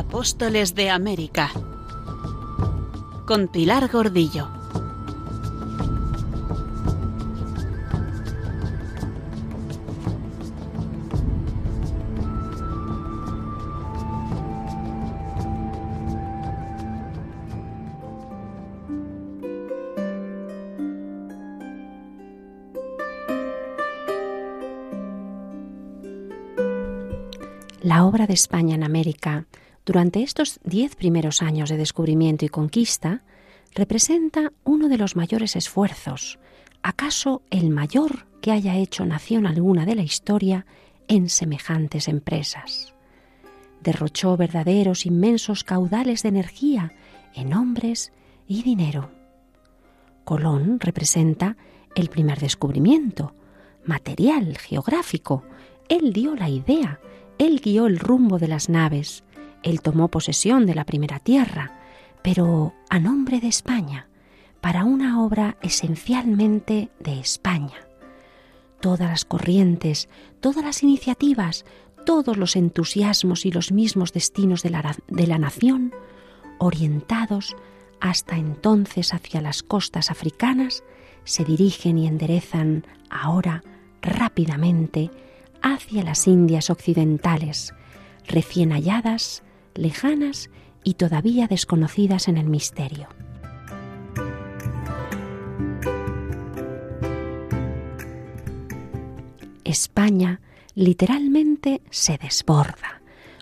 Apóstoles de América con Pilar Gordillo. La obra de España en América durante estos diez primeros años de descubrimiento y conquista representa uno de los mayores esfuerzos, acaso el mayor que haya hecho nación alguna de la historia en semejantes empresas. Derrochó verdaderos inmensos caudales de energía en hombres y dinero. Colón representa el primer descubrimiento, material, geográfico. Él dio la idea, él guió el rumbo de las naves, él tomó posesión de la primera tierra, pero a nombre de España, para una obra esencialmente de España. Todas las corrientes, todas las iniciativas, todos los entusiasmos y los mismos destinos de la, de la nación, orientados hasta entonces hacia las costas africanas, se dirigen y enderezan ahora rápidamente hacia las Indias occidentales, recién halladas lejanas y todavía desconocidas en el misterio. España literalmente se desborda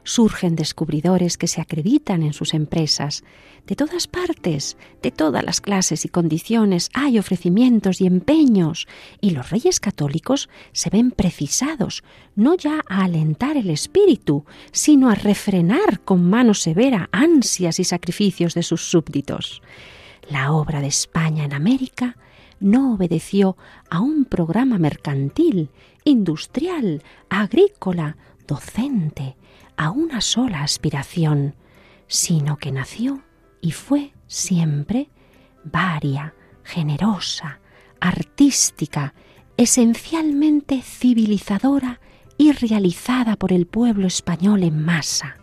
surgen descubridores que se acreditan en sus empresas. De todas partes, de todas las clases y condiciones, hay ofrecimientos y empeños, y los reyes católicos se ven precisados no ya a alentar el espíritu, sino a refrenar con mano severa ansias y sacrificios de sus súbditos. La obra de España en América no obedeció a un programa mercantil, industrial, agrícola, docente, a una sola aspiración, sino que nació y fue siempre varia, generosa, artística, esencialmente civilizadora y realizada por el pueblo español en masa.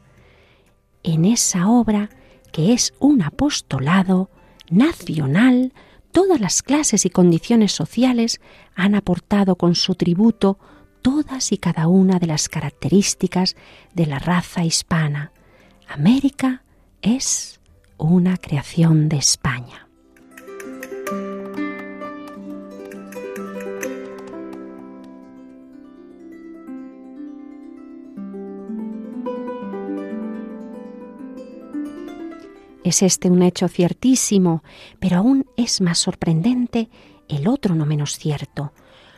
En esa obra, que es un apostolado nacional, todas las clases y condiciones sociales han aportado con su tributo todas y cada una de las características de la raza hispana. América es una creación de España. Es este un hecho ciertísimo, pero aún es más sorprendente el otro no menos cierto,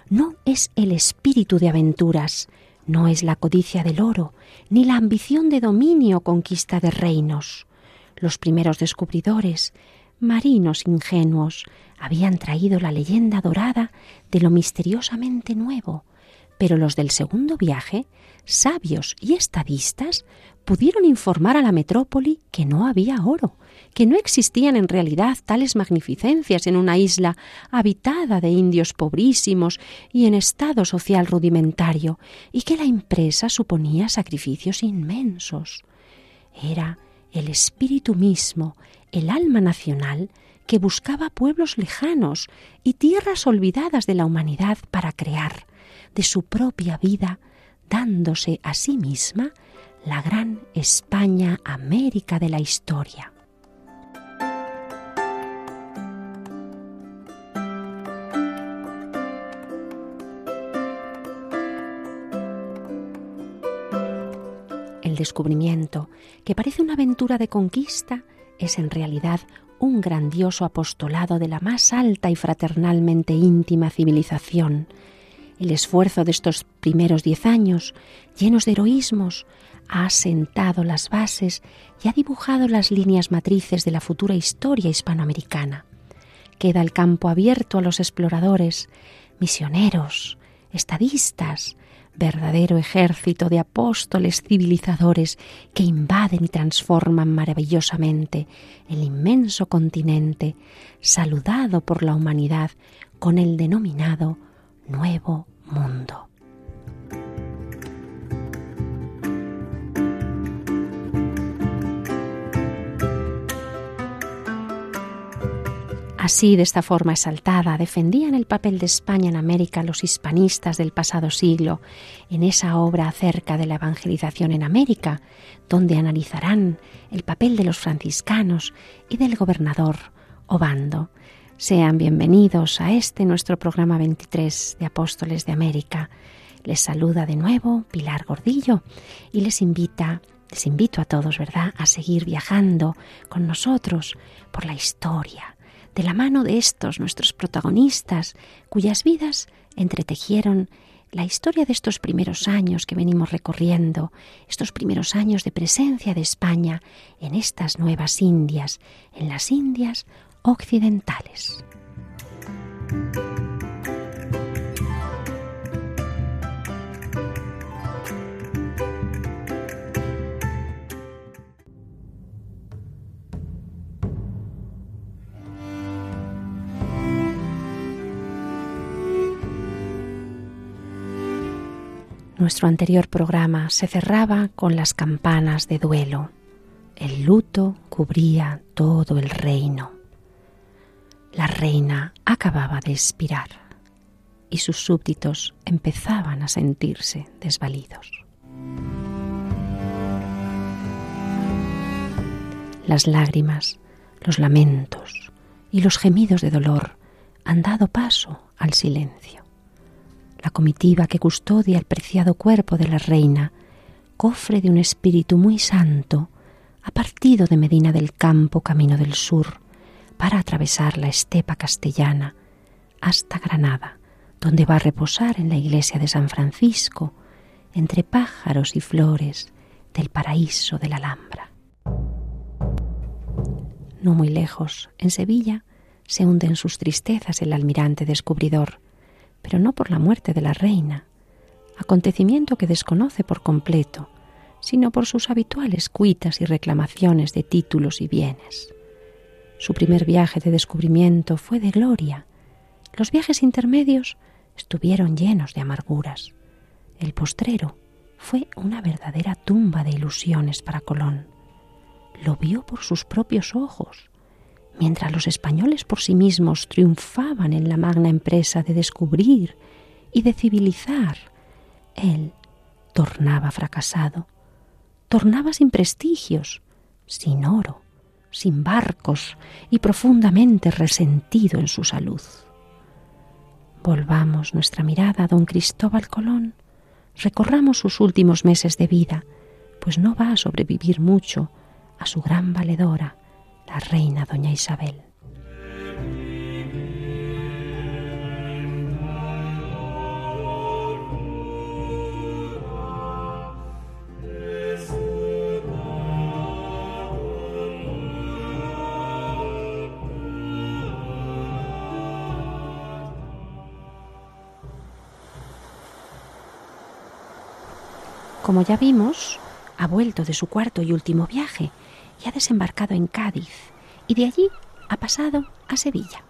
no es el espíritu de aventuras, no es la codicia del oro, ni la ambición de dominio o conquista de reinos. Los primeros descubridores, marinos ingenuos, habían traído la leyenda dorada de lo misteriosamente nuevo, pero los del segundo viaje, sabios y estadistas, pudieron informar a la metrópoli que no había oro, que no existían en realidad tales magnificencias en una isla habitada de indios pobrísimos y en estado social rudimentario, y que la empresa suponía sacrificios inmensos. Era el espíritu mismo, el alma nacional, que buscaba pueblos lejanos y tierras olvidadas de la humanidad para crear, de su propia vida, dándose a sí misma la gran España América de la historia. Descubrimiento, que parece una aventura de conquista, es en realidad un grandioso apostolado de la más alta y fraternalmente íntima civilización. El esfuerzo de estos primeros diez años, llenos de heroísmos, ha asentado las bases y ha dibujado las líneas matrices de la futura historia hispanoamericana. Queda el campo abierto a los exploradores, misioneros, estadistas, verdadero ejército de apóstoles civilizadores que invaden y transforman maravillosamente el inmenso continente, saludado por la humanidad con el denominado Nuevo Mundo. Así, de esta forma exaltada, defendían el papel de España en América los hispanistas del pasado siglo, en esa obra acerca de la evangelización en América, donde analizarán el papel de los franciscanos y del gobernador Obando. Sean bienvenidos a este nuestro programa 23 de Apóstoles de América. Les saluda de nuevo Pilar Gordillo y les invita, les invito a todos, ¿verdad?, a seguir viajando con nosotros por la historia de la mano de estos nuestros protagonistas, cuyas vidas entretejieron la historia de estos primeros años que venimos recorriendo, estos primeros años de presencia de España en estas nuevas Indias, en las Indias occidentales. Nuestro anterior programa se cerraba con las campanas de duelo. El luto cubría todo el reino. La reina acababa de expirar y sus súbditos empezaban a sentirse desvalidos. Las lágrimas, los lamentos y los gemidos de dolor han dado paso al silencio la comitiva que custodia el preciado cuerpo de la reina, cofre de un espíritu muy santo, ha partido de Medina del Campo camino del sur para atravesar la estepa castellana hasta Granada, donde va a reposar en la iglesia de San Francisco, entre pájaros y flores del paraíso de la Alhambra. No muy lejos, en Sevilla, se hunde en sus tristezas el almirante descubridor, pero no por la muerte de la reina, acontecimiento que desconoce por completo, sino por sus habituales cuitas y reclamaciones de títulos y bienes. Su primer viaje de descubrimiento fue de gloria. Los viajes intermedios estuvieron llenos de amarguras. El postrero fue una verdadera tumba de ilusiones para Colón. Lo vio por sus propios ojos mientras los españoles por sí mismos triunfaban en la magna empresa de descubrir y de civilizar, él tornaba fracasado, tornaba sin prestigios, sin oro, sin barcos y profundamente resentido en su salud. Volvamos nuestra mirada a don Cristóbal Colón, recorramos sus últimos meses de vida, pues no va a sobrevivir mucho a su gran valedora, la reina doña Isabel. Como ya vimos, ha vuelto de su cuarto y último viaje y ha desembarcado en Cádiz y de allí ha pasado a Sevilla.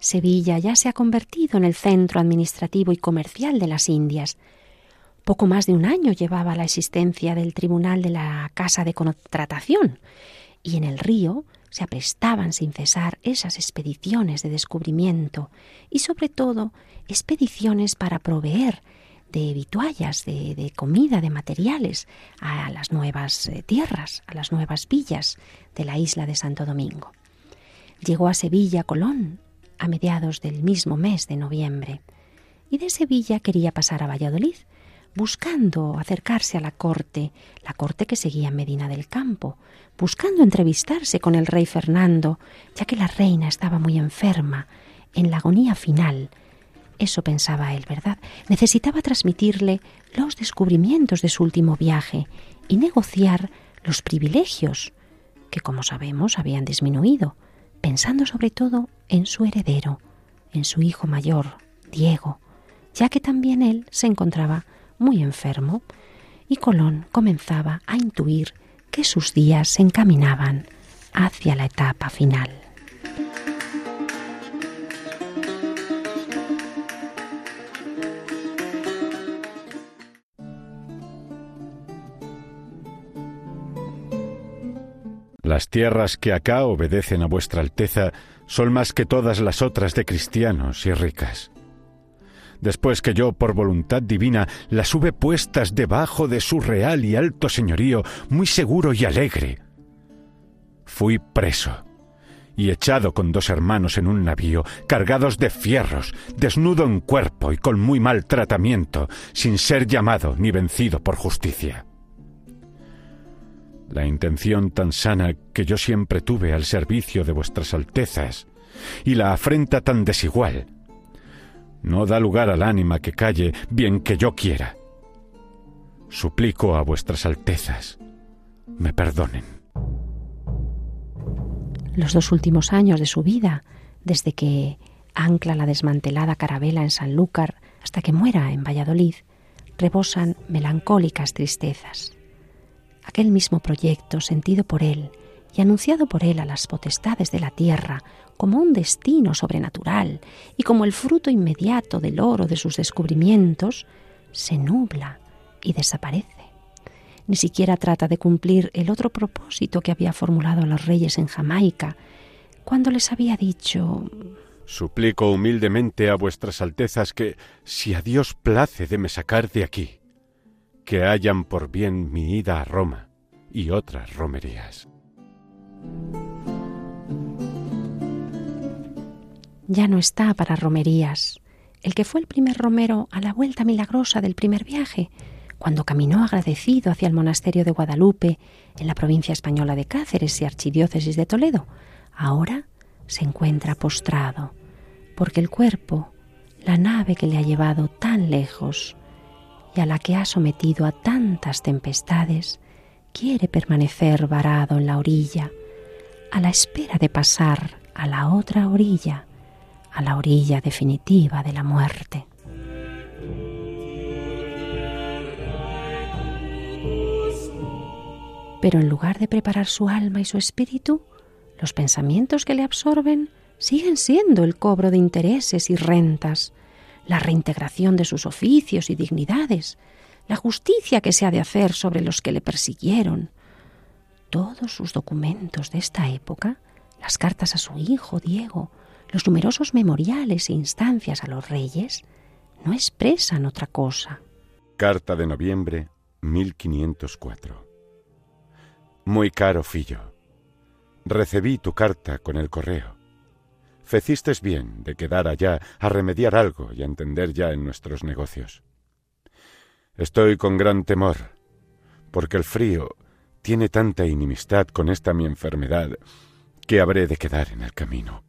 Sevilla ya se ha convertido en el centro administrativo y comercial de las Indias. Poco más de un año llevaba la existencia del Tribunal de la Casa de Contratación y en el río se aprestaban sin cesar esas expediciones de descubrimiento y sobre todo expediciones para proveer de vituallas, de, comida, de materiales a las nuevas eh, tierras, a las nuevas villas de la isla de Santo Domingo. Llegó a Sevilla Colón a mediados del mismo mes de noviembre y de Sevilla quería pasar a Valladolid, buscando acercarse a la corte, la corte que seguía en Medina del Campo, buscando entrevistarse con el rey Fernando, ya que la reina estaba muy enferma, en la agonía final eso pensaba él, ¿verdad? Necesitaba transmitirle los descubrimientos de su último viaje y negociar los privilegios que, como sabemos, habían disminuido, pensando sobre todo en su heredero, en su hijo mayor, Diego, ya que también él se encontraba muy enfermo y Colón comenzaba a intuir que sus días se encaminaban hacia la etapa final. Las tierras que acá obedecen a vuestra Alteza son más que todas las otras de cristianos y ricas. Después que yo, por voluntad divina, las hube puestas debajo de su real y alto señorío, muy seguro y alegre, fui preso y echado con dos hermanos en un navío, cargados de fierros, desnudo en cuerpo y con muy mal tratamiento, sin ser llamado ni vencido por justicia. La intención tan sana que yo siempre tuve al servicio de vuestras altezas, y la afrenta tan desigual, no da lugar al ánima que calle bien que yo quiera. Suplico a vuestras altezas me perdonen los dos últimos años de su vida, desde que ancla la desmantelada carabela en Sanlúcar hasta que muera en Valladolid, rebosan melancólicas tristezas. Aquel mismo proyecto sentido por él y anunciado por él a las potestades de la tierra como un destino sobrenatural y como el fruto inmediato del oro de sus descubrimientos, se nubla y desaparece. Ni siquiera trata de cumplir el otro propósito que había formulado a los reyes en Jamaica, cuando les había dicho Suplico humildemente a vuestras altezas que, si a Dios place de me sacar de aquí, que hayan por bien mi ida a Roma y otras romerías. Ya no está para romerías. El que fue el primer romero a la vuelta milagrosa del primer viaje cuando caminó agradecido hacia el monasterio de Guadalupe, en la provincia española de Cáceres y archidiócesis de Toledo, ahora se encuentra postrado, porque el cuerpo, la nave que le ha llevado tan lejos a la que ha sometido a tantas tempestades, quiere permanecer varado en la orilla, a la espera de pasar a la otra orilla, a la orilla definitiva de la muerte. Pero en lugar de preparar su alma y su espíritu, los pensamientos que le absorben siguen siendo el cobro de intereses y rentas, la reintegración de sus oficios y dignidades, la justicia que se ha de hacer sobre los que le persiguieron. Todos sus documentos de esta época, las cartas a su hijo Diego, los numerosos memoriales e instancias a los reyes, no expresan otra cosa. Carta de noviembre 1504 muy caro fillo, recibí tu carta con el correo. Fecistes bien de quedar allá a remediar algo y a entender ya en nuestros negocios. Estoy con gran temor, porque el frío tiene tanta inimistad con esta mi enfermedad que habré de quedar en el camino.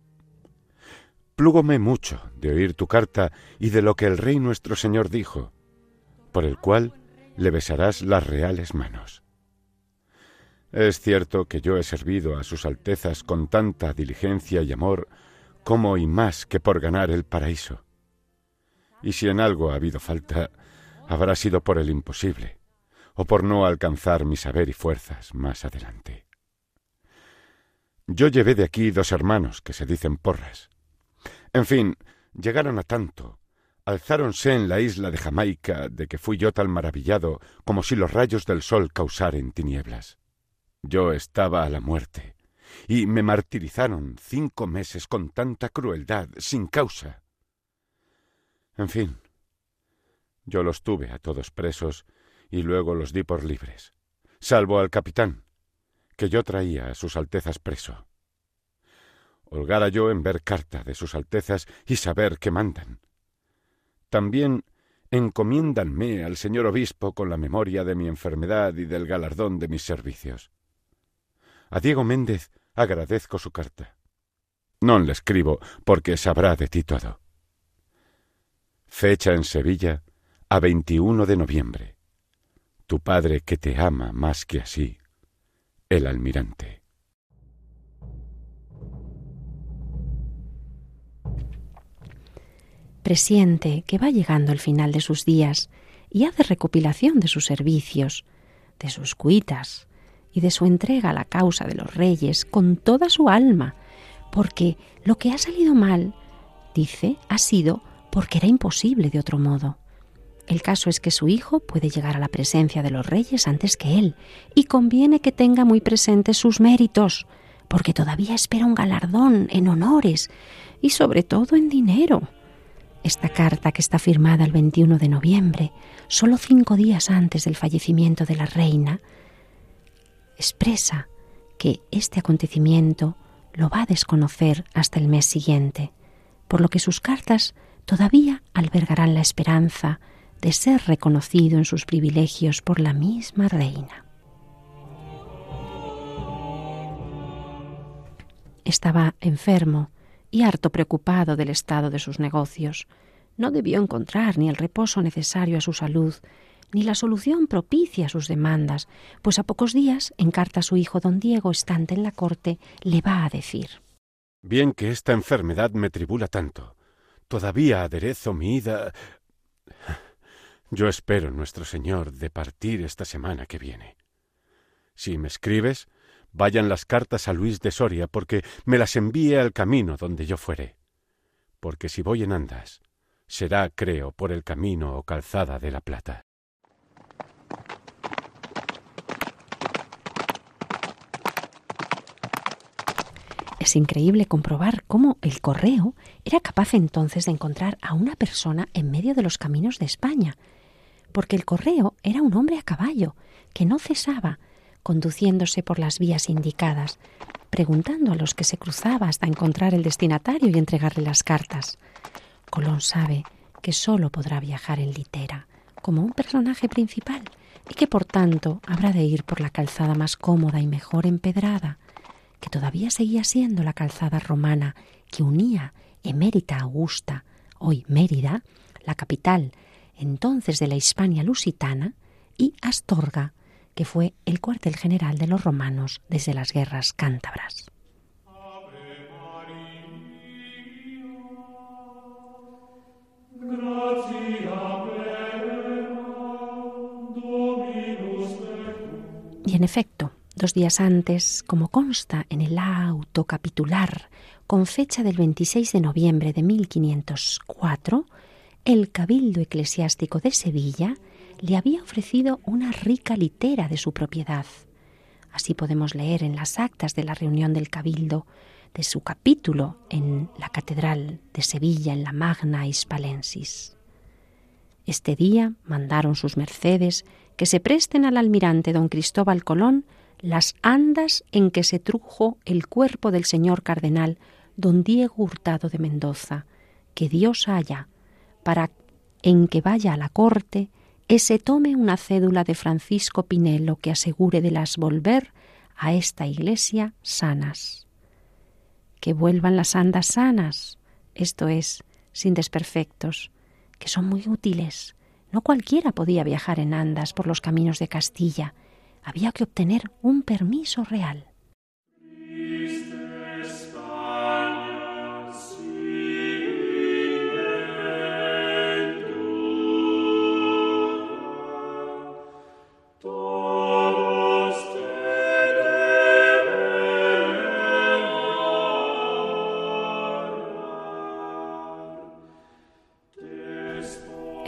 Plúgome mucho de oír tu carta y de lo que el rey nuestro señor dijo, por el cual le besarás las reales manos. Es cierto que yo he servido a sus altezas con tanta diligencia y amor como y más que por ganar el paraíso. Y si en algo ha habido falta, habrá sido por el imposible, o por no alcanzar mi saber y fuerzas más adelante. Yo llevé de aquí dos hermanos que se dicen porras. En fin, llegaron a tanto, alzáronse en la isla de Jamaica de que fui yo tan maravillado como si los rayos del sol causaren tinieblas. Yo estaba a la muerte, y me martirizaron cinco meses con tanta crueldad, sin causa. En fin, yo los tuve a todos presos y luego los di por libres, salvo al capitán, que yo traía a sus altezas preso. Holgara yo en ver carta de sus altezas y saber qué mandan. También encomiéndanme al señor obispo con la memoria de mi enfermedad y del galardón de mis servicios. A Diego Méndez agradezco su carta. Non le escribo porque sabrá de ti todo. Fecha en Sevilla a 21 de noviembre. Tu padre que te ama más que así, el almirante. Presiente que va llegando el final de sus días y hace recopilación de sus servicios, de sus cuitas, y de su entrega a la causa de los reyes con toda su alma, porque lo que ha salido mal, dice, ha sido porque era imposible de otro modo. El caso es que su hijo puede llegar a la presencia de los reyes antes que él, y conviene que tenga muy presentes sus méritos, porque todavía espera un galardón en honores y sobre todo en dinero. Esta carta, que está firmada el 21 de noviembre, solo cinco días antes del fallecimiento de la reina, expresa que este acontecimiento lo va a desconocer hasta el mes siguiente, por lo que sus cartas todavía albergarán la esperanza de ser reconocido en sus privilegios por la misma reina. Estaba enfermo y harto preocupado del estado de sus negocios. No debió encontrar ni el reposo necesario a su salud, ni la solución propicia sus demandas, pues a pocos días, en carta a su hijo don Diego, estante en la corte, le va a decir Bien que esta enfermedad me tribula tanto. Todavía aderezo mi ida. Yo espero, nuestro Señor, de partir esta semana que viene. Si me escribes, vayan las cartas a Luis de Soria, porque me las envíe al camino donde yo fuere. Porque si voy en andas, será, creo, por el camino o calzada de la plata. Es increíble comprobar cómo el correo era capaz entonces de encontrar a una persona en medio de los caminos de España, porque el correo era un hombre a caballo que no cesaba conduciéndose por las vías indicadas, preguntando a los que se cruzaba hasta encontrar el destinatario y entregarle las cartas. Colón sabe que sólo podrá viajar en litera, como un personaje principal, y que por tanto habrá de ir por la calzada más cómoda y mejor empedrada, que todavía seguía siendo la calzada romana que unía Emérita Augusta, hoy Mérida, la capital entonces de la Hispania lusitana, y Astorga, que fue el cuartel general de los romanos desde las guerras cántabras. En efecto, dos días antes, como consta en el auto capitular con fecha del 26 de noviembre de 1504, el Cabildo Eclesiástico de Sevilla le había ofrecido una rica litera de su propiedad. Así podemos leer en las actas de la reunión del Cabildo de su capítulo en la Catedral de Sevilla en la Magna Hispalensis. Este día mandaron sus mercedes que se presten al almirante don Cristóbal Colón las andas en que se trujo el cuerpo del señor cardenal don Diego Hurtado de Mendoza, que Dios haya, para en que vaya a la corte ese tome una cédula de Francisco Pinelo que asegure de las volver a esta iglesia sanas. Que vuelvan las andas sanas, esto es, sin desperfectos, que son muy útiles. No cualquiera podía viajar en andas por los caminos de Castilla, había que obtener un permiso real.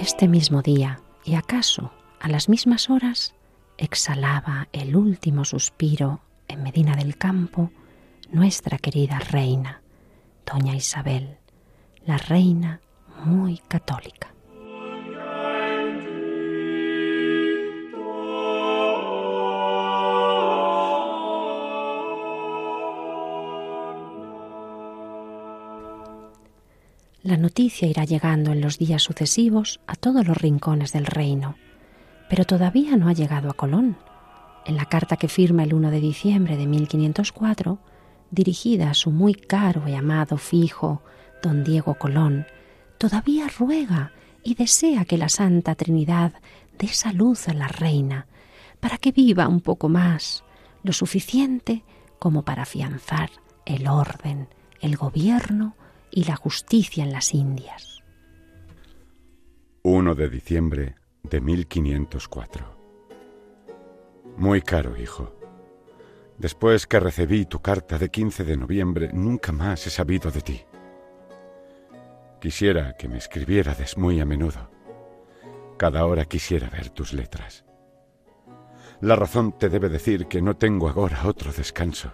Este mismo día, y acaso a las mismas horas, exhalaba el último suspiro en Medina del Campo nuestra querida reina, doña Isabel, la reina muy católica. La noticia irá llegando en los días sucesivos a todos los rincones del reino, pero todavía no ha llegado a Colón. En la carta que firma el 1 de diciembre de 1504, dirigida a su muy caro y amado fijo, don Diego Colón, todavía ruega y desea que la Santa Trinidad dé salud a la reina, para que viva un poco más, lo suficiente como para afianzar el orden, el gobierno y la justicia en las Indias. 1 de diciembre de 1504. Muy caro, hijo. Después que recibí tu carta de 15 de noviembre, nunca más he sabido de ti. Quisiera que me escribiérades muy a menudo. Cada hora quisiera ver tus letras. La razón te debe decir que no tengo ahora otro descanso.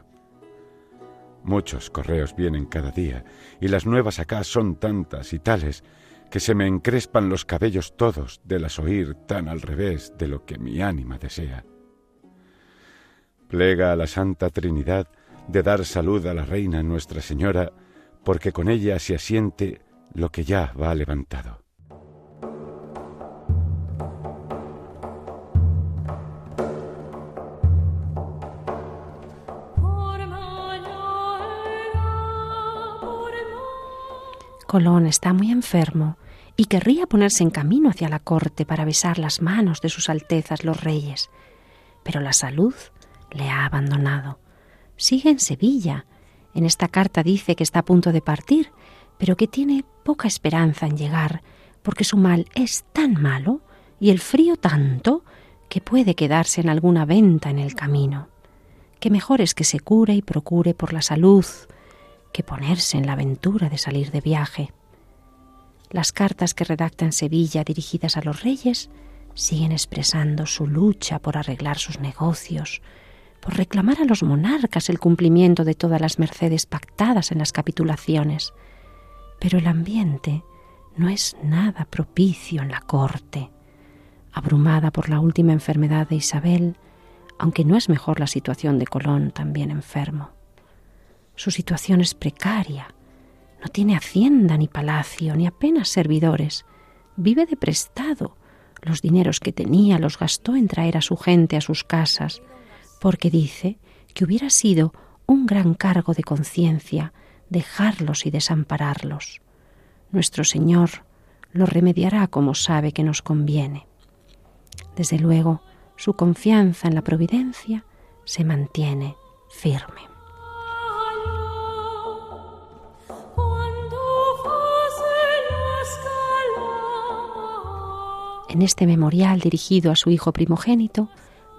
Muchos correos vienen cada día y las nuevas acá son tantas y tales que se me encrespan los cabellos todos de las oír tan al revés de lo que mi ánima desea. Plega a la Santa Trinidad de dar salud a la Reina Nuestra Señora, porque con ella se asiente lo que ya va levantado. Colón está muy enfermo y querría ponerse en camino hacia la corte para besar las manos de sus altezas los reyes, pero la salud le ha abandonado. Sigue en Sevilla. En esta carta dice que está a punto de partir, pero que tiene poca esperanza en llegar, porque su mal es tan malo y el frío tanto que puede quedarse en alguna venta en el camino. Que mejor es que se cure y procure por la salud que ponerse en la aventura de salir de viaje. Las cartas que redacta en Sevilla dirigidas a los reyes siguen expresando su lucha por arreglar sus negocios, por reclamar a los monarcas el cumplimiento de todas las mercedes pactadas en las capitulaciones. Pero el ambiente no es nada propicio en la corte. Abrumada por la última enfermedad de Isabel, aunque no es mejor la situación de Colón también enfermo. Su situación es precaria. No tiene hacienda ni palacio, ni apenas servidores. Vive de prestado. Los dineros que tenía los gastó en traer a su gente a sus casas, porque dice que hubiera sido un gran cargo de conciencia dejarlos y desampararlos. Nuestro Señor lo remediará como sabe que nos conviene. Desde luego, su confianza en la providencia se mantiene firme. En este memorial dirigido a su hijo primogénito,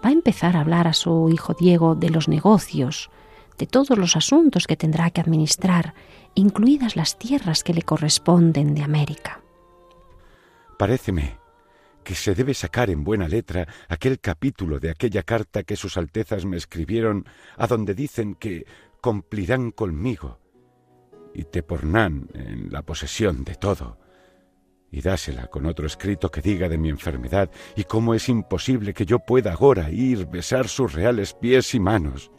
va a empezar a hablar a su hijo Diego de los negocios, de todos los asuntos que tendrá que administrar, incluidas las tierras que le corresponden de América. Paréceme que se debe sacar en buena letra aquel capítulo de aquella carta que sus Altezas me escribieron, a donde dicen que cumplirán conmigo y te pornán en la posesión de todo y dásela con otro escrito que diga de mi enfermedad y cómo es imposible que yo pueda ahora ir besar sus reales pies y manos,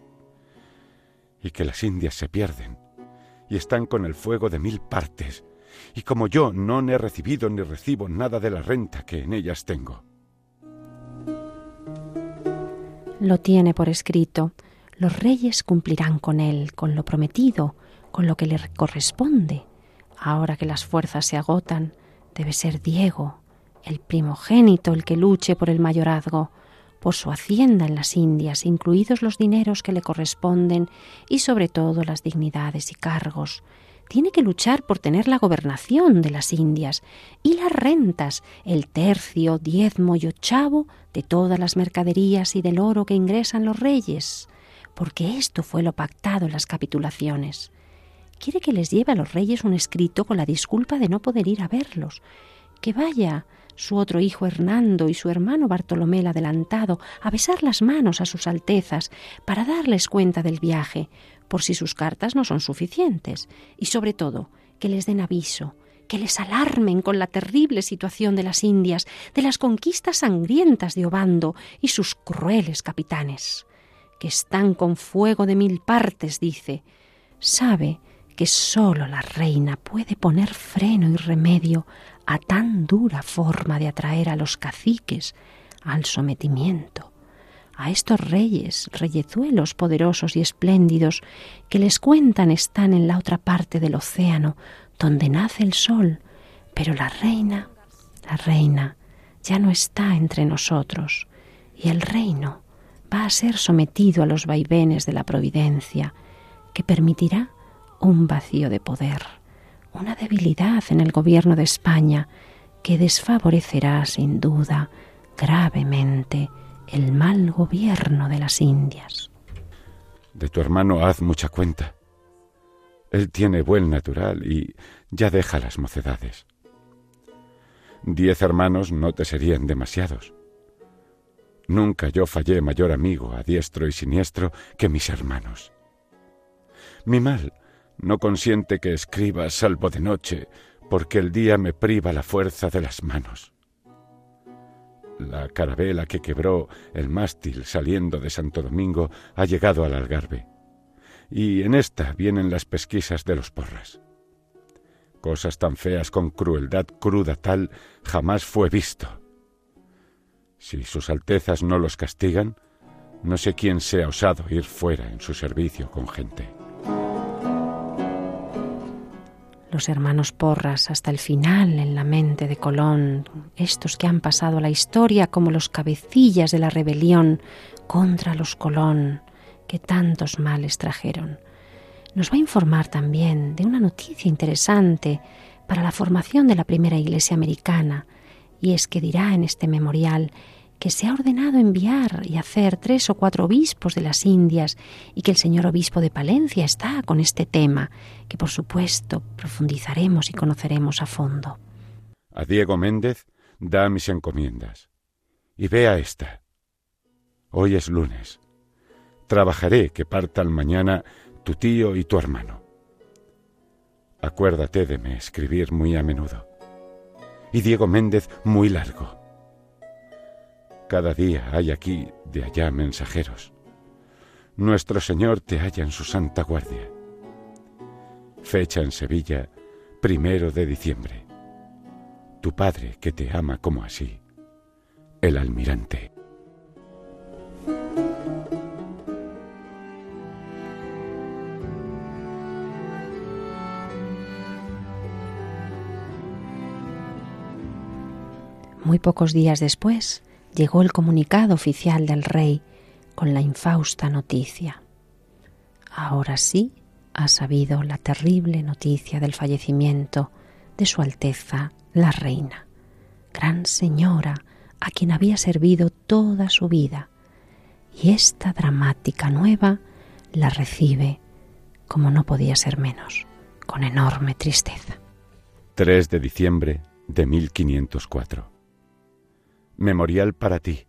y que las indias se pierden y están con el fuego de mil partes, y como yo no he recibido ni recibo nada de la renta que en ellas tengo. Lo tiene por escrito. Los reyes cumplirán con él, con lo prometido, con lo que le corresponde. Ahora que las fuerzas se agotan, Debe ser Diego, el primogénito, el que luche por el mayorazgo, por su hacienda en las Indias, incluidos los dineros que le corresponden y sobre todo las dignidades y cargos. Tiene que luchar por tener la gobernación de las Indias y las rentas, el tercio, diezmo y ochavo de todas las mercaderías y del oro que ingresan los reyes, porque esto fue lo pactado en las capitulaciones quiere que les lleve a los reyes un escrito con la disculpa de no poder ir a verlos, que vaya su otro hijo Hernando y su hermano Bartolomé el adelantado a besar las manos a sus altezas para darles cuenta del viaje, por si sus cartas no son suficientes, y sobre todo que les den aviso, que les alarmen con la terrible situación de las Indias, de las conquistas sangrientas de Obando y sus crueles capitanes, que están con fuego de mil partes, dice. Sabe que sólo la reina puede poner freno y remedio a tan dura forma de atraer a los caciques al sometimiento, a estos reyes, reyezuelos poderosos y espléndidos que les cuentan están en la otra parte del océano, donde nace el sol, pero la reina, la reina, ya no está entre nosotros, y el reino va a ser sometido a los vaivenes de la providencia, que permitirá un vacío de poder, una debilidad en el gobierno de España que desfavorecerá sin duda gravemente el mal gobierno de las Indias. De tu hermano haz mucha cuenta. Él tiene buen natural y ya deja las mocedades. diez hermanos no te serían demasiados. Nunca yo fallé mayor amigo a diestro y siniestro que mis hermanos. Mi mal no consiente que escriba salvo de noche, porque el día me priva la fuerza de las manos. La carabela que quebró el mástil saliendo de Santo Domingo ha llegado al Algarve, y en esta vienen las pesquisas de los porras. Cosas tan feas con crueldad cruda tal jamás fue visto. Si sus altezas no los castigan, no sé quién sea osado ir fuera en su servicio con gente. Los hermanos Porras hasta el final en la mente de Colón, estos que han pasado a la historia como los cabecillas de la rebelión contra los Colón, que tantos males trajeron. Nos va a informar también de una noticia interesante para la formación de la primera iglesia americana, y es que dirá en este memorial que se ha ordenado enviar y hacer tres o cuatro obispos de las Indias y que el señor obispo de Palencia está con este tema, que por supuesto profundizaremos y conoceremos a fondo. A Diego Méndez da mis encomiendas. Y vea esta. Hoy es lunes. Trabajaré que partan mañana tu tío y tu hermano. Acuérdate de me escribir muy a menudo. Y Diego Méndez muy largo cada día hay aquí de allá mensajeros. Nuestro Señor te halla en su santa guardia. Fecha en Sevilla, primero de diciembre. Tu Padre que te ama como así, el almirante. Muy pocos días después, llegó el comunicado oficial del rey con la infausta noticia. Ahora sí ha sabido la terrible noticia del fallecimiento de Su Alteza la Reina, gran señora a quien había servido toda su vida, y esta dramática nueva la recibe, como no podía ser menos, con enorme tristeza. 3 de diciembre de 1504 Memorial para ti,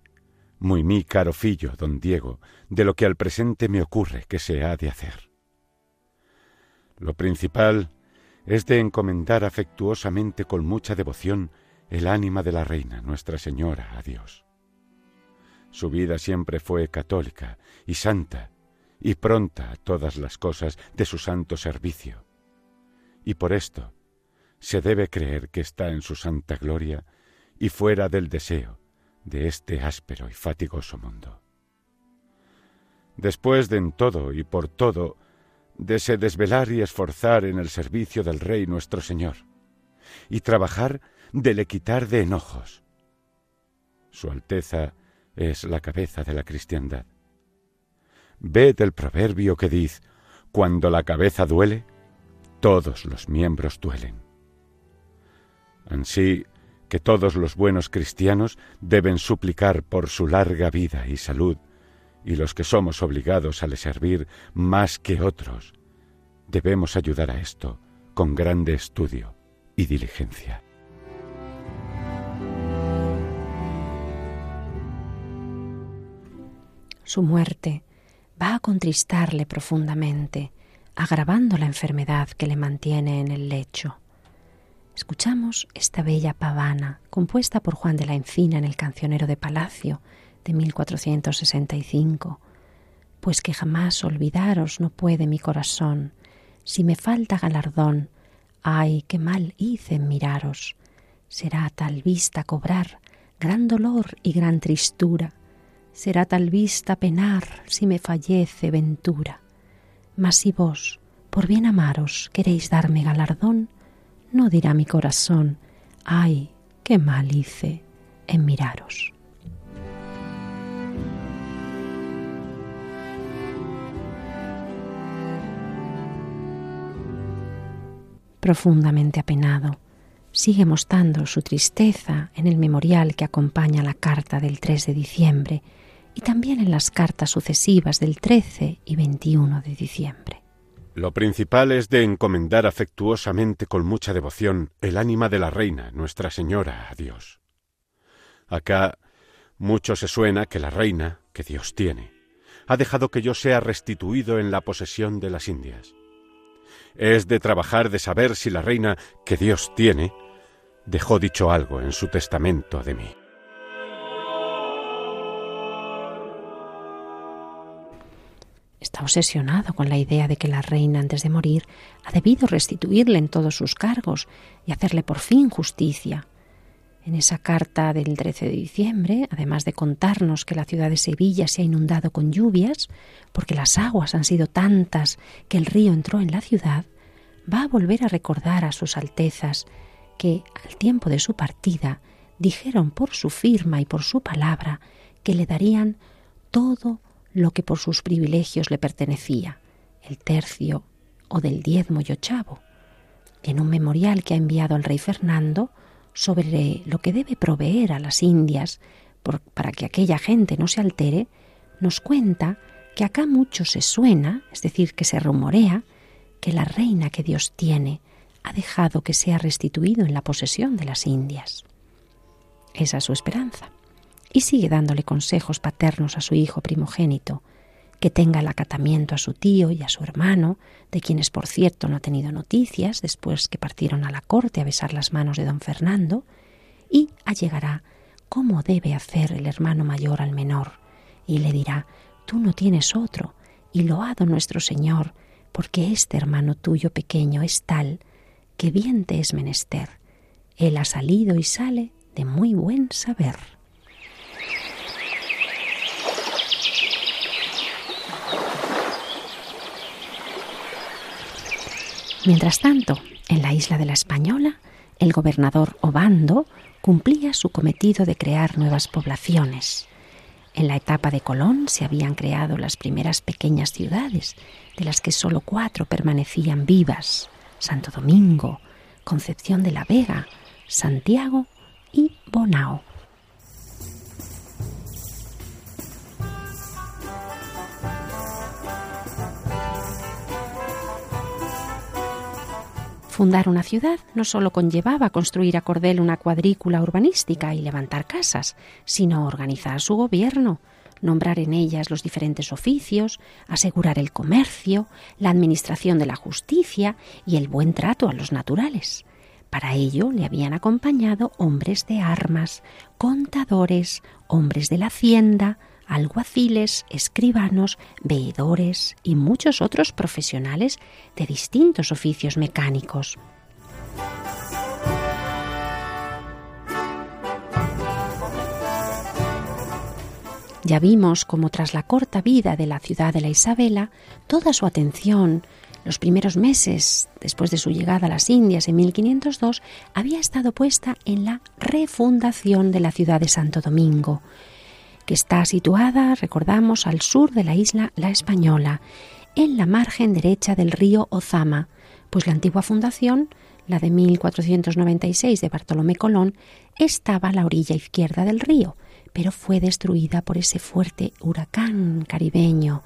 muy mi caro fillo, don Diego, de lo que al presente me ocurre que se ha de hacer. Lo principal es de encomendar afectuosamente con mucha devoción el ánima de la reina, Nuestra Señora, a Dios. Su vida siempre fue católica y santa, y pronta a todas las cosas de su santo servicio. Y por esto se debe creer que está en su santa gloria y fuera del deseo de este áspero y fatigoso mundo. Después de en todo y por todo, de se desvelar y esforzar en el servicio del Rey nuestro Señor, y trabajar de le quitar de enojos. Su Alteza es la cabeza de la cristiandad. Ved el proverbio que dice, cuando la cabeza duele, todos los miembros duelen. Ansí, que todos los buenos cristianos deben suplicar por su larga vida y salud, y los que somos obligados a le servir más que otros, debemos ayudar a esto con grande estudio y diligencia. Su muerte va a contristarle profundamente, agravando la enfermedad que le mantiene en el lecho escuchamos esta bella pavana compuesta por Juan de la Encina en el Cancionero de Palacio de 1465. Pues que jamás olvidaros no puede mi corazón, si me falta galardón, ay, qué mal hice en miraros. Será tal vista cobrar gran dolor y gran tristura, será tal vista penar si me fallece ventura. Mas si vos, por bien amaros, queréis darme galardón, no dirá mi corazón, ay, qué mal hice en miraros. Profundamente apenado, sigue mostrando su tristeza en el memorial que acompaña la carta del 3 de diciembre y también en las cartas sucesivas del 13 y 21 de diciembre. Lo principal es de encomendar afectuosamente con mucha devoción el ánima de la reina, Nuestra Señora, a Dios. Acá mucho se suena que la reina, que Dios tiene, ha dejado que yo sea restituido en la posesión de las Indias. Es de trabajar de saber si la reina, que Dios tiene, dejó dicho algo en su testamento de mí. Está obsesionado con la idea de que la reina antes de morir ha debido restituirle en todos sus cargos y hacerle por fin justicia. En esa carta del 13 de diciembre, además de contarnos que la ciudad de Sevilla se ha inundado con lluvias, porque las aguas han sido tantas que el río entró en la ciudad, va a volver a recordar a sus altezas que, al tiempo de su partida, dijeron por su firma y por su palabra que le darían todo lo que por sus privilegios le pertenecía, el tercio o del diezmo y ochavo. En un memorial que ha enviado al rey Fernando sobre lo que debe proveer a las Indias para que aquella gente no se altere, nos cuenta que acá mucho se suena, es decir, que se rumorea, que la reina que Dios tiene ha dejado que sea restituido en la posesión de las Indias. Esa es su esperanza y sigue dándole consejos paternos a su hijo primogénito, que tenga el acatamiento a su tío y a su hermano, de quienes por cierto no ha tenido noticias después que partieron a la corte a besar las manos de don Fernando, y allegará cómo debe hacer el hermano mayor al menor, y le dirá, tú no tienes otro, y loado nuestro Señor, porque este hermano tuyo pequeño es tal que bien te es menester. Él ha salido y sale de muy buen saber. Mientras tanto, en la isla de la Española, el gobernador Obando cumplía su cometido de crear nuevas poblaciones. En la etapa de Colón se habían creado las primeras pequeñas ciudades, de las que sólo cuatro permanecían vivas, Santo Domingo, Concepción de la Vega, Santiago y Bonao. Fundar una ciudad no solo conllevaba construir a cordel una cuadrícula urbanística y levantar casas, sino organizar su gobierno, nombrar en ellas los diferentes oficios, asegurar el comercio, la administración de la justicia y el buen trato a los naturales. Para ello le habían acompañado hombres de armas, contadores, hombres de la hacienda, alguaciles, escribanos, veedores y muchos otros profesionales de distintos oficios mecánicos. Ya vimos cómo tras la corta vida de la ciudad de la Isabela, toda su atención, los primeros meses después de su llegada a las Indias en 1502, había estado puesta en la refundación de la ciudad de Santo Domingo, está situada, recordamos, al sur de la isla La Española, en la margen derecha del río Ozama, pues la antigua fundación, la de 1496 de Bartolomé Colón, estaba a la orilla izquierda del río, pero fue destruida por ese fuerte huracán caribeño,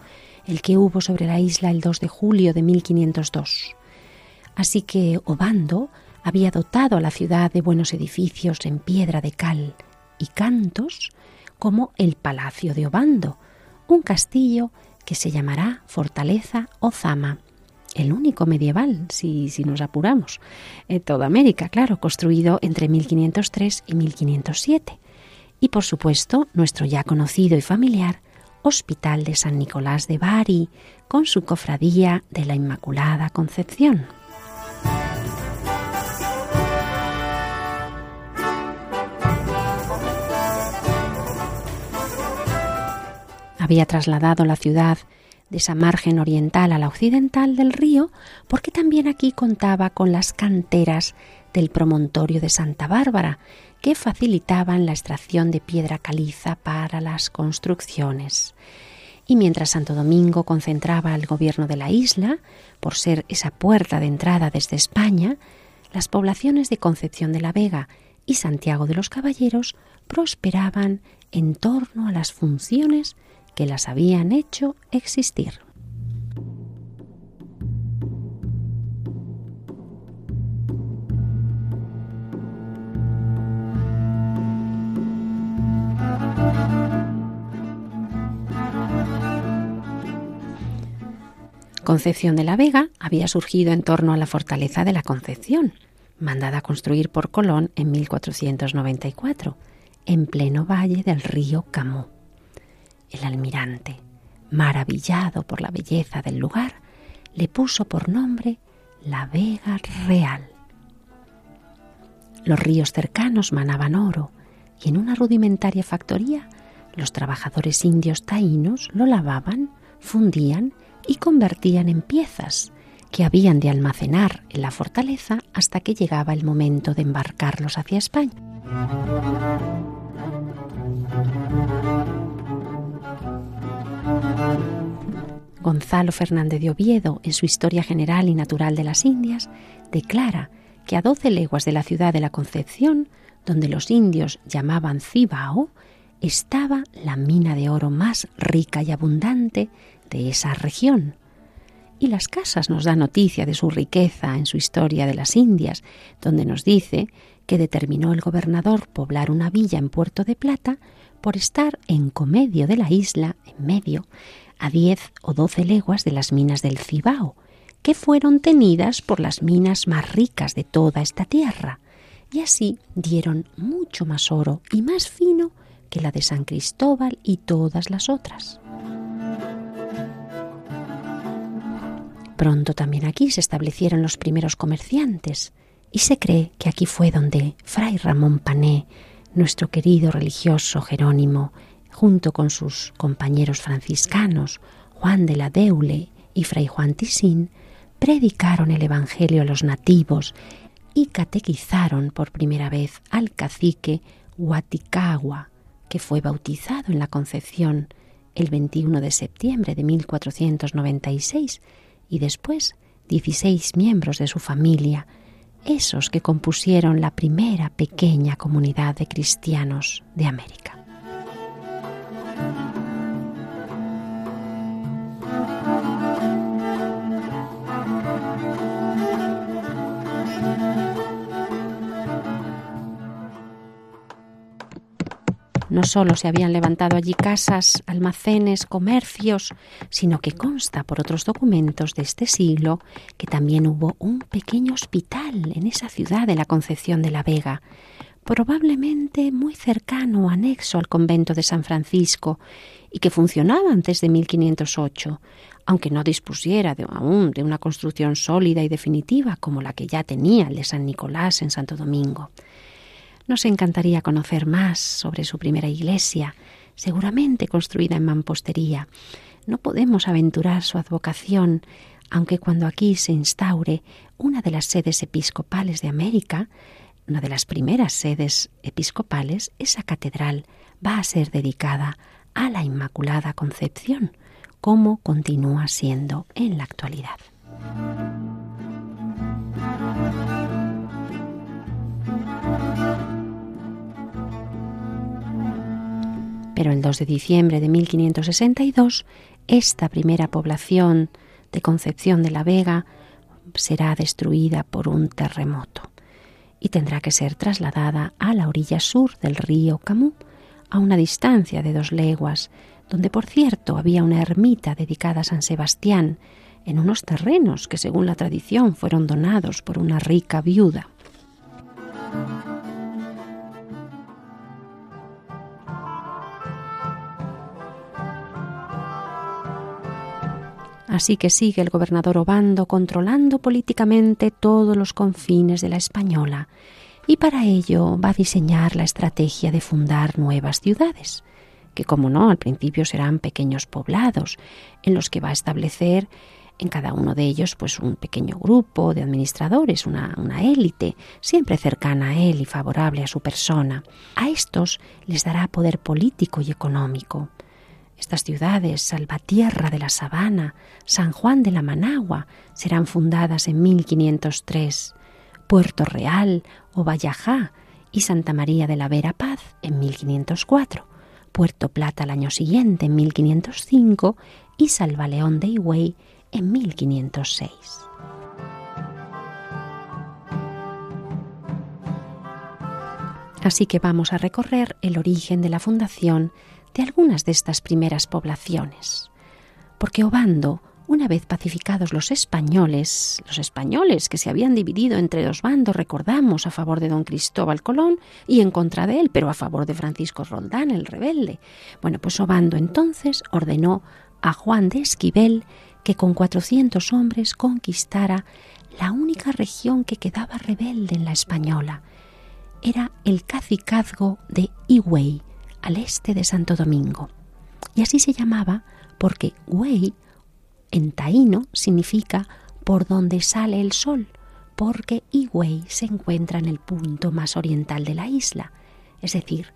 el que hubo sobre la isla el 2 de julio de 1502. Así que Obando había dotado a la ciudad de buenos edificios en piedra de cal y cantos como el Palacio de Obando, un castillo que se llamará Fortaleza Ozama, el único medieval, si, si nos apuramos, en toda América, claro, construido entre 1503 y 1507. Y por supuesto, nuestro ya conocido y familiar Hospital de San Nicolás de Bari, con su cofradía de la Inmaculada Concepción. Había trasladado la ciudad de esa margen oriental a la occidental del río, porque también aquí contaba con las canteras del promontorio de Santa Bárbara, que facilitaban la extracción de piedra caliza para las construcciones. Y mientras Santo Domingo concentraba el gobierno de la isla, por ser esa puerta de entrada desde España, las poblaciones de Concepción de la Vega y Santiago de los Caballeros prosperaban en torno a las funciones que las habían hecho existir. Concepción de la Vega había surgido en torno a la fortaleza de la Concepción, mandada a construir por Colón en 1494, en pleno valle del río Camó. El almirante, maravillado por la belleza del lugar, le puso por nombre la Vega Real. Los ríos cercanos manaban oro y en una rudimentaria factoría los trabajadores indios taínos lo lavaban, fundían y convertían en piezas que habían de almacenar en la fortaleza hasta que llegaba el momento de embarcarlos hacia España. Gonzalo Fernández de Oviedo, en su Historia General y Natural de las Indias, declara que a doce leguas de la ciudad de la Concepción, donde los indios llamaban Cibao, estaba la mina de oro más rica y abundante de esa región. Y las casas nos da noticia de su riqueza en su historia de las Indias, donde nos dice que determinó el gobernador poblar una villa en Puerto de Plata por estar en comedio de la isla, en medio, a diez o doce leguas de las minas del Cibao, que fueron tenidas por las minas más ricas de toda esta tierra, y así dieron mucho más oro y más fino que la de San Cristóbal y todas las otras. Pronto también aquí se establecieron los primeros comerciantes, y se cree que aquí fue donde Fray Ramón Pané, nuestro querido religioso Jerónimo, junto con sus compañeros franciscanos, Juan de la Deule y Fray Juan Tisín, predicaron el Evangelio a los nativos y catequizaron por primera vez al cacique Huaticagua, que fue bautizado en la Concepción el 21 de septiembre de 1496 y después 16 miembros de su familia, esos que compusieron la primera pequeña comunidad de cristianos de América. No solo se habían levantado allí casas, almacenes, comercios, sino que consta por otros documentos de este siglo que también hubo un pequeño hospital en esa ciudad de la Concepción de la Vega, probablemente muy cercano o anexo al convento de San Francisco y que funcionaba antes de 1508, aunque no dispusiera aún de una construcción sólida y definitiva como la que ya tenía el de San Nicolás en Santo Domingo. Nos encantaría conocer más sobre su primera iglesia, seguramente construida en mampostería. No podemos aventurar su advocación, aunque cuando aquí se instaure una de las sedes episcopales de América, una de las primeras sedes episcopales, esa catedral va a ser dedicada a la Inmaculada Concepción, como continúa siendo en la actualidad. Pero el 2 de diciembre de 1562, esta primera población de Concepción de la Vega será destruida por un terremoto y tendrá que ser trasladada a la orilla sur del río Camú, a una distancia de dos leguas, donde por cierto había una ermita dedicada a San Sebastián, en unos terrenos que según la tradición fueron donados por una rica viuda. Así que sigue el gobernador Obando controlando políticamente todos los confines de la española y para ello va a diseñar la estrategia de fundar nuevas ciudades, que como no, al principio serán pequeños poblados en los que va a establecer en cada uno de ellos pues un pequeño grupo de administradores, una, una élite, siempre cercana a él y favorable a su persona. A estos les dará poder político y económico. Estas ciudades, Salvatierra de la Sabana, San Juan de la Managua, serán fundadas en 1503, Puerto Real o Vallajá y Santa María de la Vera Paz en 1504, Puerto Plata el año siguiente en 1505 y Salvaleón de Higüey en 1506. Así que vamos a recorrer el origen de la fundación de algunas de estas primeras poblaciones, porque Obando Una vez pacificados los españoles, los españoles que se habían dividido entre dos bandos, recordamos, a favor de don Cristóbal Colón y en contra de él, pero a favor de Francisco Roldán, el rebelde. Bueno, pues Obando entonces ordenó a Juan de Esquivel que con 400 hombres conquistara la única región que quedaba rebelde en la española. Era el cacicazgo de Higüey, al este de Santo Domingo. Y así se llamaba porque Güey en taíno significa por donde sale el sol, porque Higüey se encuentra en el punto más oriental de la isla, es decir,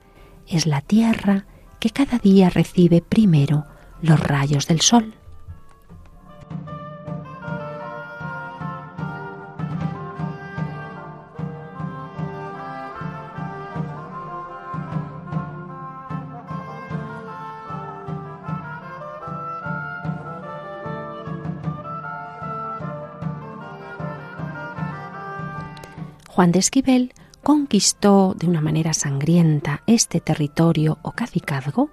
es la tierra que cada día recibe primero los rayos del sol. Juan de Esquivel conquistó de una manera sangrienta este territorio o cacicazgo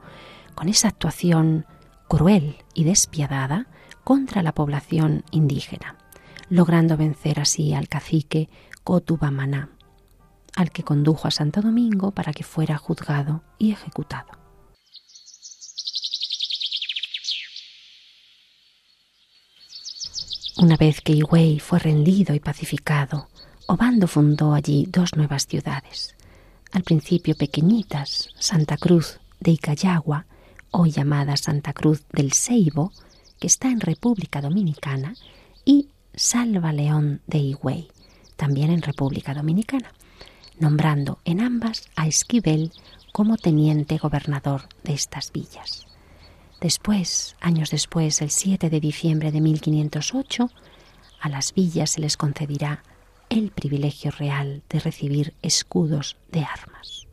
con esa actuación cruel y despiadada contra la población indígena, logrando vencer así al cacique Cotubamaná, al que condujo a Santo Domingo para que fuera juzgado y ejecutado. Una vez que Higüey fue rendido y pacificado, Obando fundó allí dos nuevas ciudades, al principio pequeñitas, Santa Cruz de Icayagua, hoy llamada Santa Cruz del Ceibo, que está en República Dominicana, y Salva León de Higüey, también en República Dominicana, nombrando en ambas a Esquivel como teniente gobernador de estas villas. Después, años después, el 7 de diciembre de 1508, a las villas se les concederá el privilegio real de recibir escudos de armas.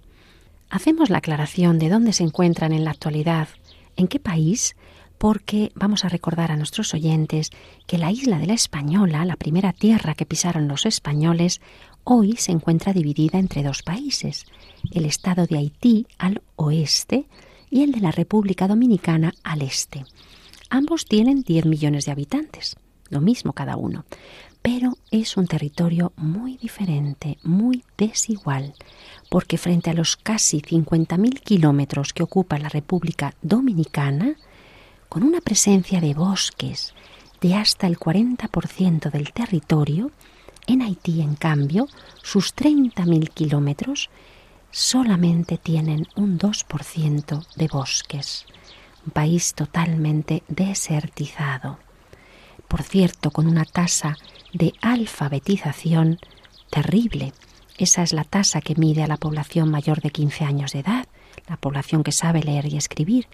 Hacemos la aclaración de dónde se encuentran en la actualidad, en qué país, porque vamos a recordar a nuestros oyentes que la isla de la Española, la primera tierra que pisaron los españoles, hoy se encuentra dividida entre dos países, el estado de Haití al oeste y el de la República Dominicana al este. Ambos tienen 10 millones de habitantes, lo mismo cada uno pero es un territorio muy diferente, muy desigual, porque frente a los casi 50.000 kilómetros que ocupa la República Dominicana, con una presencia de bosques de hasta el 40% del territorio, en Haití, en cambio, sus 30.000 kilómetros solamente tienen un 2% de bosques, un país totalmente desertizado. Por cierto, con una tasa de alfabetización terrible. Esa es la tasa que mide a la población mayor de 15 años de edad, la población que sabe leer y escribir.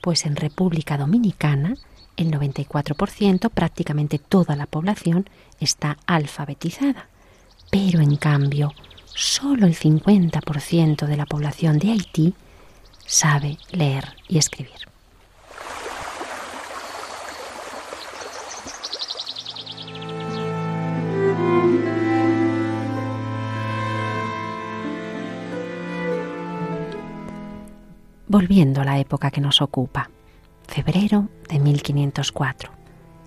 Pues en República Dominicana, el 94%, prácticamente toda la población, está alfabetizada. Pero en cambio, solo el 50% de la población de Haití sabe leer y escribir. Volviendo a la época que nos ocupa, febrero de 1504.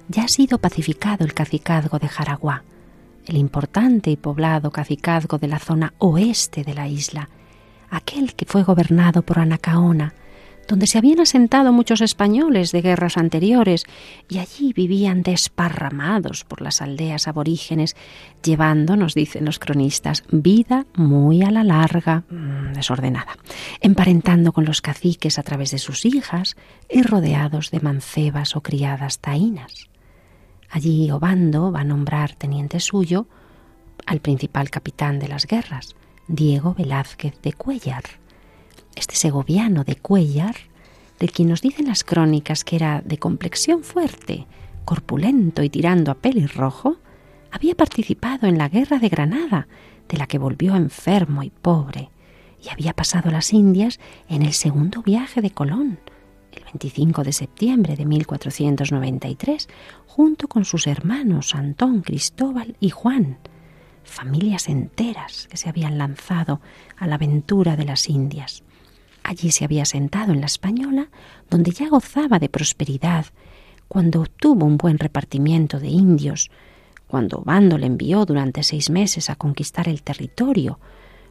Ya ha sido pacificado el cacicazgo de Jaraguá, el importante y poblado cacicazgo de la zona oeste de la isla, aquel que fue gobernado por Anacaona, donde se habían asentado muchos españoles de guerras anteriores y allí vivían desparramados por las aldeas aborígenes, llevando, nos dicen los cronistas, vida muy a la larga, mm, desordenada, emparentando con los caciques a través de sus hijas y rodeados de mancebas o criadas taínas. Allí Obando va a nombrar teniente suyo al principal capitán de las guerras, Diego Velázquez de Cuellar, este segoviano de Cuellar, de quien nos dicen las crónicas que era de complexión fuerte, corpulento y tirando a pelirrojo, había participado en la guerra de Granada, de la que volvió enfermo y pobre, y había pasado las Indias en el segundo viaje de Colón, el 25 de septiembre de 1493, junto con sus hermanos Antón, Cristóbal y Juan, familias enteras que se habían lanzado a la aventura de las Indias. Allí se había sentado en la Española, donde ya gozaba de prosperidad, cuando obtuvo un buen repartimiento de indios, cuando Bando le envió durante seis meses a conquistar el territorio,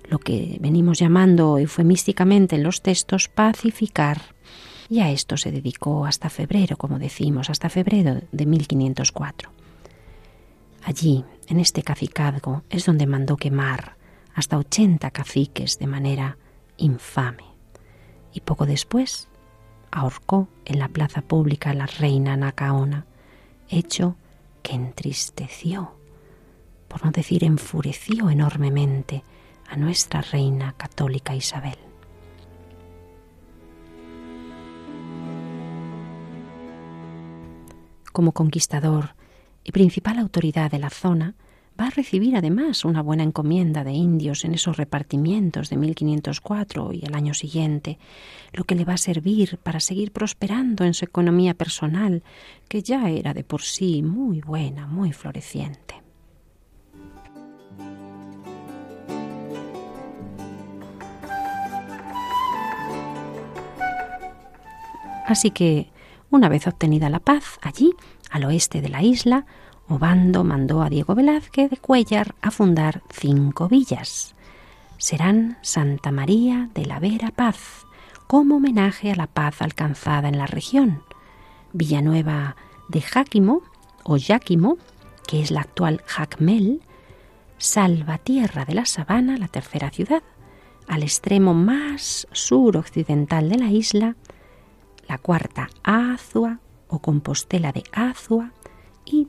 lo que venimos llamando eufemísticamente en los textos pacificar. Y a esto se dedicó hasta febrero, como decimos, hasta febrero de 1504. Allí, en este cacicazgo, es donde mandó quemar hasta ochenta caciques de manera infame. Y poco después ahorcó en la plaza pública a la reina Nacaona, hecho que entristeció, por no decir enfureció enormemente a nuestra reina católica Isabel. Como conquistador y principal autoridad de la zona, va a recibir además una buena encomienda de indios en esos repartimientos de 1504 y el año siguiente, lo que le va a servir para seguir prosperando en su economía personal, que ya era de por sí muy buena, muy floreciente. Así que, una vez obtenida la paz, allí, al oeste de la isla, Obando mandó a Diego Velázquez de Cuellar a fundar cinco villas. Serán Santa María de la Vera Paz, como homenaje a la paz alcanzada en la región. Villanueva de Jáquimo o Jáquimo, que es la actual Jacmel, Salvatierra de la Sabana, la tercera ciudad, al extremo más suroccidental de la isla, la cuarta Azua o Compostela de Azua y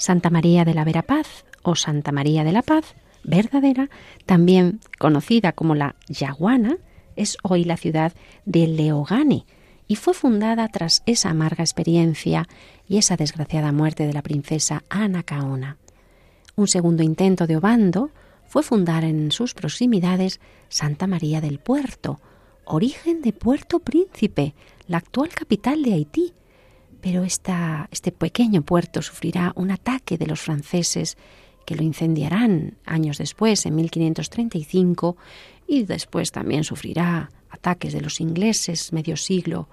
Santa María de la Verapaz o Santa María de la Paz, verdadera, también conocida como la Yaguana, es hoy la ciudad de Leogane y fue fundada tras esa amarga experiencia y esa desgraciada muerte de la princesa Ana Caona. Un segundo intento de Obando fue fundar en sus proximidades Santa María del Puerto, origen de Puerto Príncipe, la actual capital de Haití, pero este pequeño puerto sufrirá un ataque de los franceses que lo incendiarán años después, en 1535, y después también sufrirá ataques de los ingleses medio siglo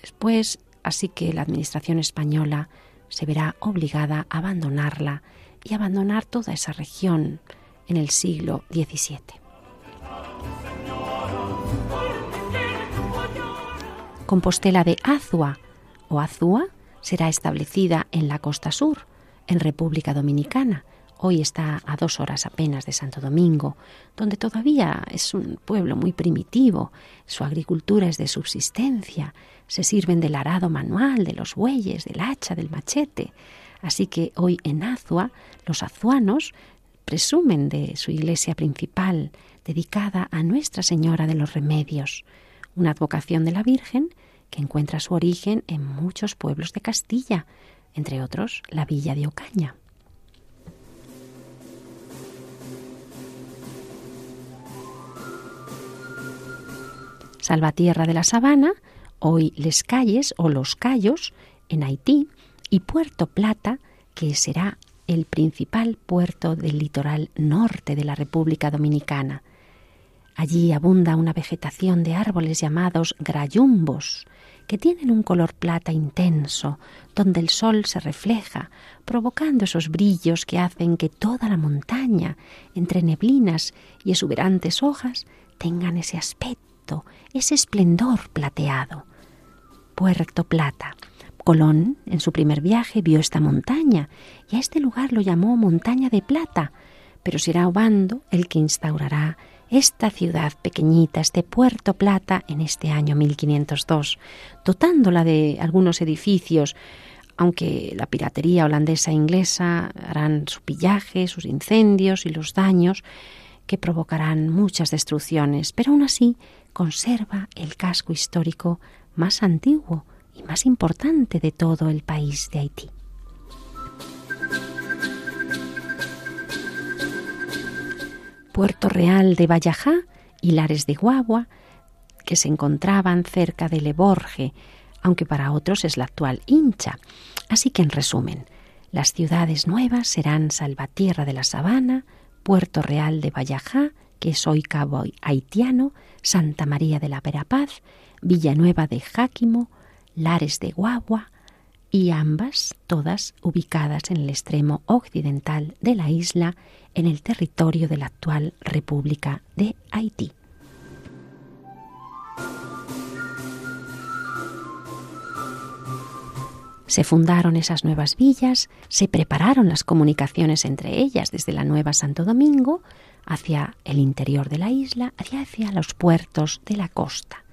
después, así que la administración española se verá obligada a abandonarla y abandonar toda esa región en el siglo XVII. Compostela de Azua o Azúa será establecida en la costa sur, en República Dominicana. Hoy está a dos horas apenas de Santo Domingo, donde todavía es un pueblo muy primitivo. Su agricultura es de subsistencia. Se sirven del arado manual, de los bueyes, del hacha, del machete. Así que hoy en Azua los azuanos presumen de su iglesia principal, dedicada a Nuestra Señora de los Remedios, una advocación de la Virgen que encuentra su origen en muchos pueblos de Castilla, entre otros la villa de Ocaña. Salvatierra de la Sabana, hoy Les Calles o Los Cayos, en Haití, y Puerto Plata, que será el principal puerto del litoral norte de la República Dominicana. Allí abunda una vegetación de árboles llamados grayumbos, que tienen un color plata intenso, donde el sol se refleja, provocando esos brillos que hacen que toda la montaña, entre neblinas y exuberantes hojas, tengan ese aspecto, ese esplendor plateado. Puerto Plata. Colón, en su primer viaje, vio esta montaña y a este lugar lo llamó Montaña de Plata, pero será Obando el que instaurará esta ciudad pequeñita, este Puerto Plata, en este año 1502, dotándola de algunos edificios, aunque la piratería holandesa e inglesa harán su pillaje, sus incendios y los daños que provocarán muchas destrucciones, pero aún así conserva el casco histórico más antiguo y más importante de todo el país de Haití. Puerto Real de Vallajá y Lares de Guagua, que se encontraban cerca de Leborge, aunque para otros es la actual hincha. Así que, en resumen, las ciudades nuevas serán Salvatierra de la Sabana, Puerto Real de Vallajá, que es hoy Cabo Haitiano, Santa María de la Verapaz, Villanueva de Jáquimo, Lares de Guagua, y ambas, todas ubicadas en el extremo occidental de la isla, en el territorio de la actual República de Haití. Se fundaron esas nuevas villas, se prepararon las comunicaciones entre ellas desde la Nueva Santo Domingo hacia el interior de la isla, hacia, los puertos de la costa.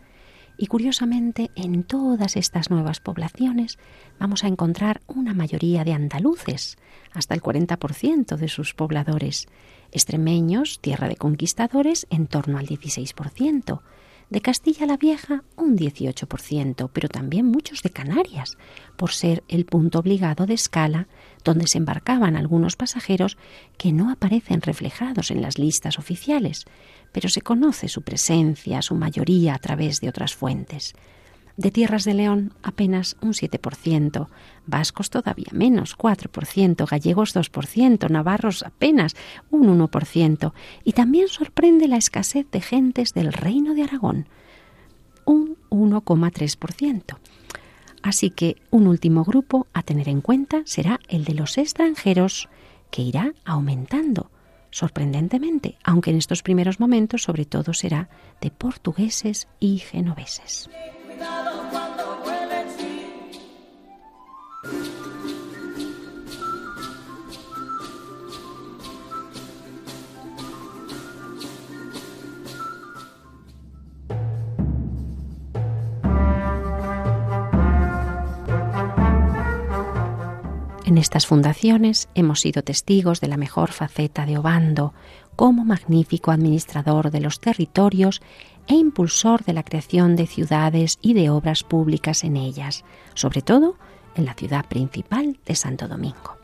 Y curiosamente, en todas estas nuevas poblaciones vamos a encontrar una mayoría de andaluces, hasta el 40% de sus pobladores, extremeños, tierra de conquistadores, en torno al 16%, de Castilla la Vieja un 18%, pero también muchos de Canarias, por ser el punto obligado de escala donde se embarcaban algunos pasajeros que no aparecen reflejados en las listas oficiales, pero se conoce su presencia, su mayoría a través de otras fuentes. De tierras de León apenas un 7%, vascos todavía menos, 4%, gallegos 2%, navarros apenas un 1%, y también sorprende la escasez de gentes del Reino de Aragón, un 1,3%. Así que un último grupo a tener en cuenta será el de los extranjeros, que irá aumentando sorprendentemente, aunque en estos primeros momentos sobre todo será de portugueses y genoveses. En estas fundaciones hemos sido testigos de la mejor faceta de Obando como magnífico administrador de los territorios e impulsor de la creación de ciudades y de obras públicas en ellas, sobre todo en la ciudad principal de Santo Domingo.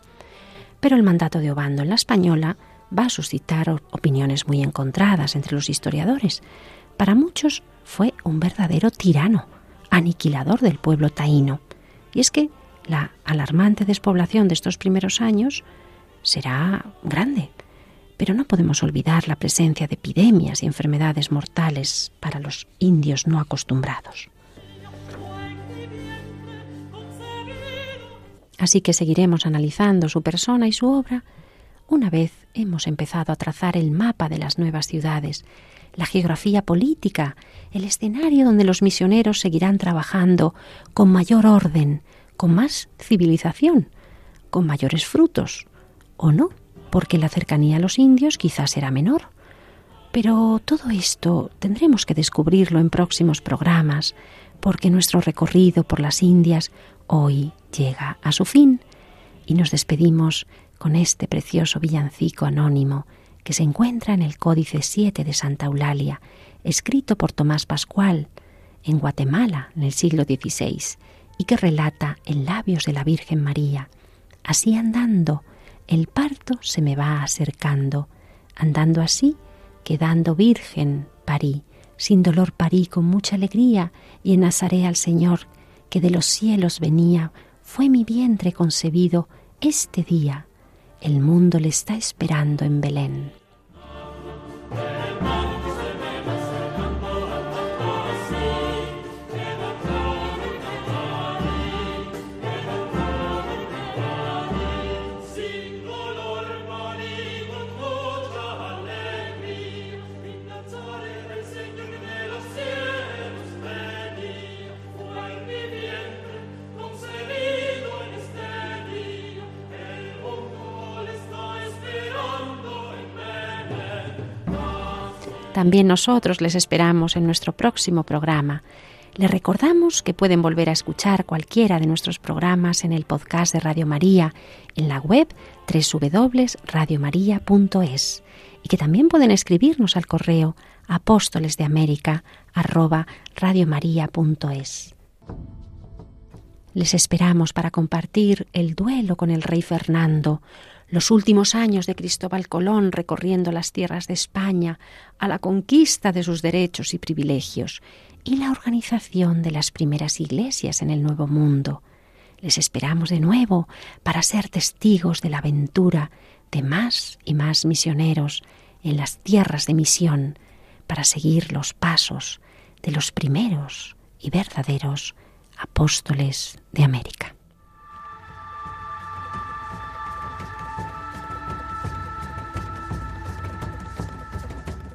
Pero el mandato de Obando en la española va a suscitar opiniones muy encontradas entre los historiadores. Para muchos fue un verdadero tirano, aniquilador del pueblo taíno. Y es que la alarmante despoblación de estos primeros años será grande, pero no podemos olvidar la presencia de epidemias y enfermedades mortales para los indios no acostumbrados. Así que seguiremos analizando su persona y su obra una vez hemos empezado a trazar el mapa de las nuevas ciudades, la geografía política, el escenario donde los misioneros seguirán trabajando con mayor orden, con más civilización, con mayores frutos, o no, porque la cercanía a los indios quizás será menor. Pero todo esto tendremos que descubrirlo en próximos programas, porque nuestro recorrido por las Indias hoy llega a su fin y nos despedimos con este precioso villancico anónimo que se encuentra en el Códice 7 de Santa Eulalia, escrito por Tomás Pascual en Guatemala en el siglo XVI y que relata en labios de la Virgen María. Así andando, el parto se me va acercando, andando así, quedando virgen, parí, sin dolor parí con mucha alegría, y en Nazaret al Señor, que de los cielos venía, fue mi vientre concebido este día. El mundo le está esperando en Belén. También nosotros les esperamos en nuestro próximo programa. Les recordamos que pueden volver a escuchar cualquiera de nuestros programas en el podcast de Radio María, en la web www.radiomaria.es y que también pueden escribirnos al correo apóstoles Les esperamos para compartir el duelo con el rey Fernando, los últimos años de Cristóbal Colón recorriendo las tierras de España a la conquista de sus derechos y privilegios y la organización de las primeras iglesias en el Nuevo Mundo. Les esperamos de nuevo para ser testigos de la aventura de más y más misioneros en las tierras de misión, para seguir los pasos de los primeros y verdaderos apóstoles de América.